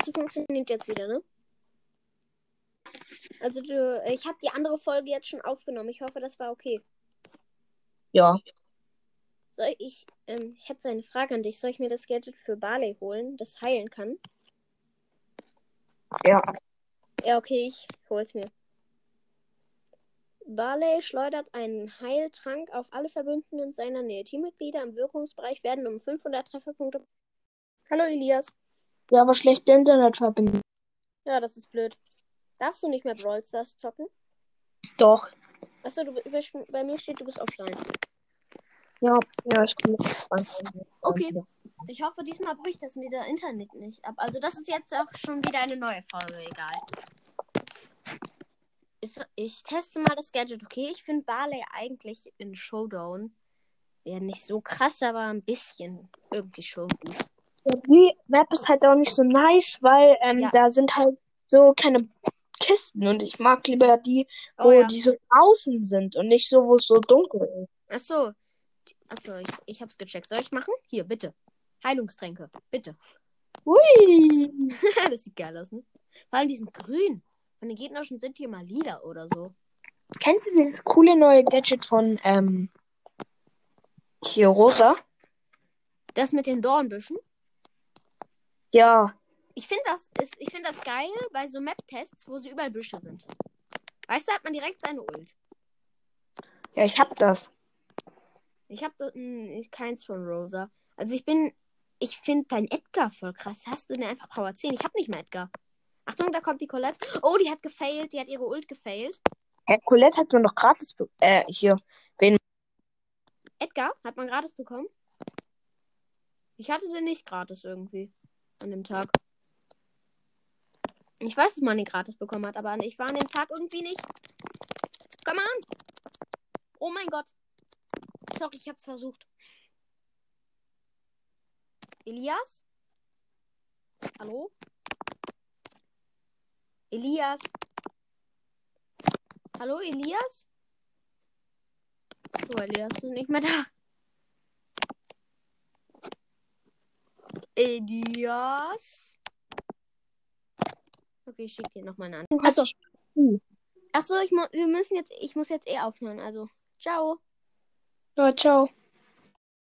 Aufnahmefunktion funktioniert jetzt wieder, ne? Also du, ich habe die andere Folge jetzt schon aufgenommen. Ich hoffe, das war okay. Ja. Soll ich, ähm, ich hätte so eine Frage an dich. Soll ich mir das Gadget für Barley holen, das heilen kann? Ja. Ja, okay, ich hol's mir. Barley schleudert einen Heiltrank auf alle Verbündeten in seiner Nähe. Teammitglieder im Wirkungsbereich werden um 500 Trefferpunkte. Hallo Elias. Ja, aber schlechte Internetverbindung. Ja, das ist blöd. Darfst du nicht mehr Brawl Stars zocken? Doch. Achso, du, bei, mir steht, du bist offline. Ja, ja, ich komme. Okay. Ich hoffe, diesmal bricht das mit der Internet nicht ab. Also, das ist jetzt auch schon wieder eine neue Folge, egal. Ich, ich teste mal das Gadget, okay? Ich finde Barley eigentlich in Showdown ja nicht so krass, aber ein bisschen irgendwie schon gut. Ja, die Map ist halt auch nicht so nice, weil ähm, Ja. da sind halt so keine Kisten und ich mag lieber die, Oh wo ja. die so außen sind und nicht so, wo es so dunkel ist. Achso. Achso, ich, ich hab's gecheckt. Soll ich machen? Hier, bitte. Heilungstränke. Bitte. Hui! das sieht geil aus, ne? Vor allem die sind grün. Von den gegnerischen sind die immer lila oder so. Kennst du dieses coole neue Gadget von ähm, hier Rosa? Das mit den Dornbüschen. Ja, Ich finde das, ist- ich find das geil bei so Map-Tests, wo sie überall Büsche sind. Weißt du, hat man direkt seine Ult. ja, ich hab das. Ich habe keins von Rosa. Also ich bin. Ich finde dein Edgar voll krass. Hast du denn einfach Power 10? Ich habe nicht mehr Edgar. Achtung, da kommt die Colette. Oh, die hat gefailt. Die hat ihre Ult gefailt. Hä, Colette hat mir noch gratis, äh, hier. Edgar hat man gratis bekommen. Ich hatte den nicht gratis irgendwie. An dem Tag. Ich weiß, dass man ihn gratis bekommen hat, aber ich war an dem Tag irgendwie nicht. Komm an! Oh mein Gott. Sorry, ich hab's versucht. Elias? Hallo? Elias? Hallo, Elias? Oh, Elias ist nicht mehr da. Elias? Okay, ich schicke dir noch mal eine Antwort. Achso, achso ich, mu wir müssen jetzt, ich muss jetzt eh aufhören. Also, ciao. Ja, ciao.